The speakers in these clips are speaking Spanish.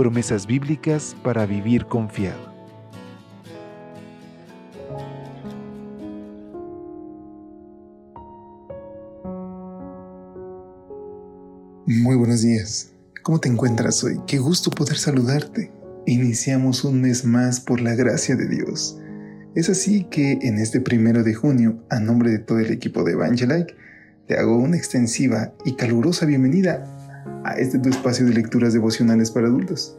promesas bíblicas para vivir confiado. Muy buenos días. ¿Cómo te encuentras hoy? Qué gusto poder saludarte. Iniciamos un mes más por la gracia de Dios. Es así que en este primero de junio, a nombre de todo el equipo de Evangelike, te hago una extensiva y calurosa bienvenida a este tu espacio de lecturas devocionales para adultos,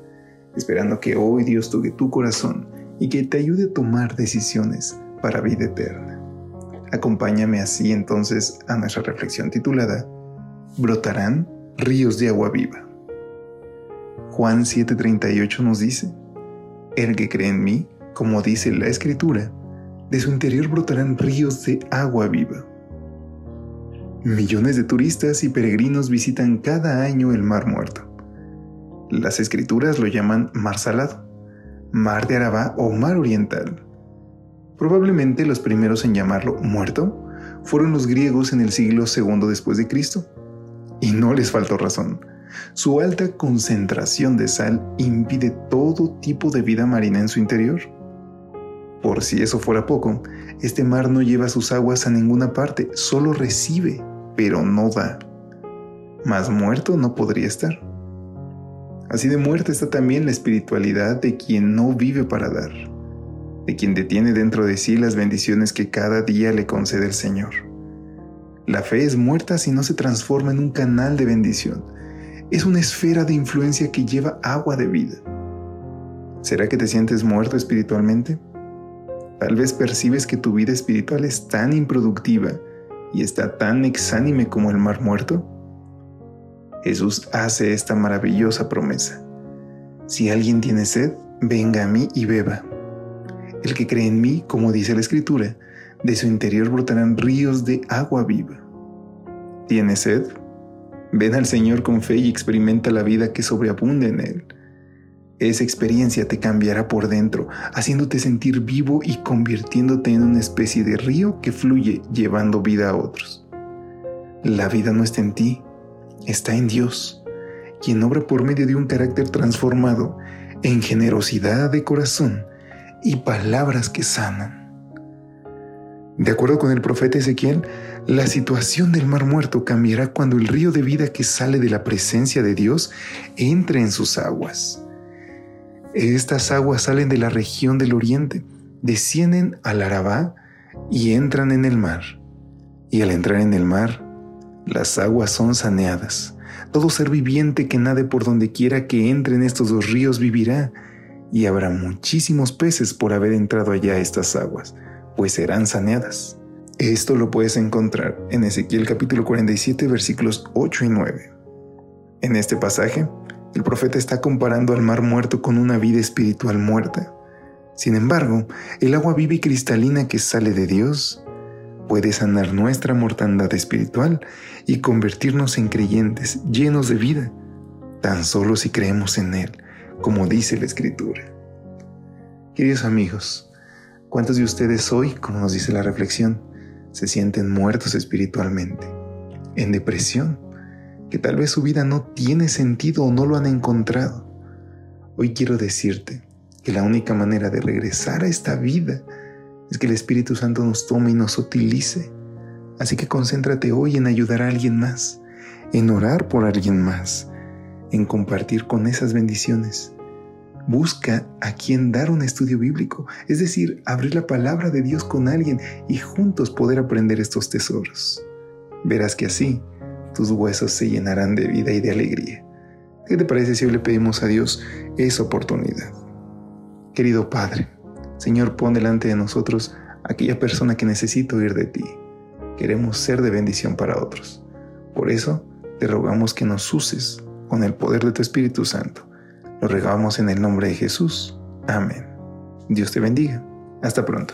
esperando que hoy Dios toque tu corazón y que te ayude a tomar decisiones para vida eterna. Acompáñame así entonces a nuestra reflexión titulada Brotarán ríos de agua viva. Juan 7:38 nos dice, El que cree en mí, como dice la escritura, de su interior brotarán ríos de agua viva. Millones de turistas y peregrinos visitan cada año el Mar Muerto. Las escrituras lo llaman Mar Salado, Mar de Arabá o Mar Oriental. Probablemente los primeros en llamarlo muerto fueron los griegos en el siglo II después de Cristo. Y no les faltó razón. Su alta concentración de sal impide todo tipo de vida marina en su interior. Por si eso fuera poco, este mar no lleva sus aguas a ninguna parte, solo recibe pero no da. Más muerto no podría estar. Así de muerta está también la espiritualidad de quien no vive para dar, de quien detiene dentro de sí las bendiciones que cada día le concede el Señor. La fe es muerta si no se transforma en un canal de bendición. Es una esfera de influencia que lleva agua de vida. ¿Será que te sientes muerto espiritualmente? Tal vez percibes que tu vida espiritual es tan improductiva y está tan exánime como el mar muerto? Jesús hace esta maravillosa promesa. Si alguien tiene sed, venga a mí y beba. El que cree en mí, como dice la Escritura, de su interior brotarán ríos de agua viva. ¿Tiene sed? Ven al Señor con fe y experimenta la vida que sobreabunde en Él. Esa experiencia te cambiará por dentro, haciéndote sentir vivo y convirtiéndote en una especie de río que fluye llevando vida a otros. La vida no está en ti, está en Dios, quien obra por medio de un carácter transformado en generosidad de corazón y palabras que sanan. De acuerdo con el profeta Ezequiel, la situación del mar muerto cambiará cuando el río de vida que sale de la presencia de Dios entre en sus aguas. Estas aguas salen de la región del oriente, descienden al Arabá y entran en el mar. Y al entrar en el mar, las aguas son saneadas. Todo ser viviente que nade por donde quiera que entre en estos dos ríos vivirá, y habrá muchísimos peces por haber entrado allá a estas aguas, pues serán saneadas. Esto lo puedes encontrar en Ezequiel capítulo 47 versículos 8 y 9. En este pasaje, el profeta está comparando al mar muerto con una vida espiritual muerta. Sin embargo, el agua viva y cristalina que sale de Dios puede sanar nuestra mortandad espiritual y convertirnos en creyentes llenos de vida, tan solo si creemos en Él, como dice la Escritura. Queridos amigos, ¿cuántos de ustedes hoy, como nos dice la reflexión, se sienten muertos espiritualmente, en depresión? Que tal vez su vida no tiene sentido o no lo han encontrado. Hoy quiero decirte que la única manera de regresar a esta vida es que el Espíritu Santo nos tome y nos utilice. Así que concéntrate hoy en ayudar a alguien más, en orar por alguien más, en compartir con esas bendiciones. Busca a quien dar un estudio bíblico, es decir, abrir la palabra de Dios con alguien y juntos poder aprender estos tesoros. Verás que así tus huesos se llenarán de vida y de alegría. ¿Qué te parece si le pedimos a Dios esa oportunidad? Querido Padre, Señor, pon delante de nosotros aquella persona que necesita oír de ti. Queremos ser de bendición para otros. Por eso te rogamos que nos uses con el poder de tu Espíritu Santo. Lo regamos en el nombre de Jesús. Amén. Dios te bendiga. Hasta pronto.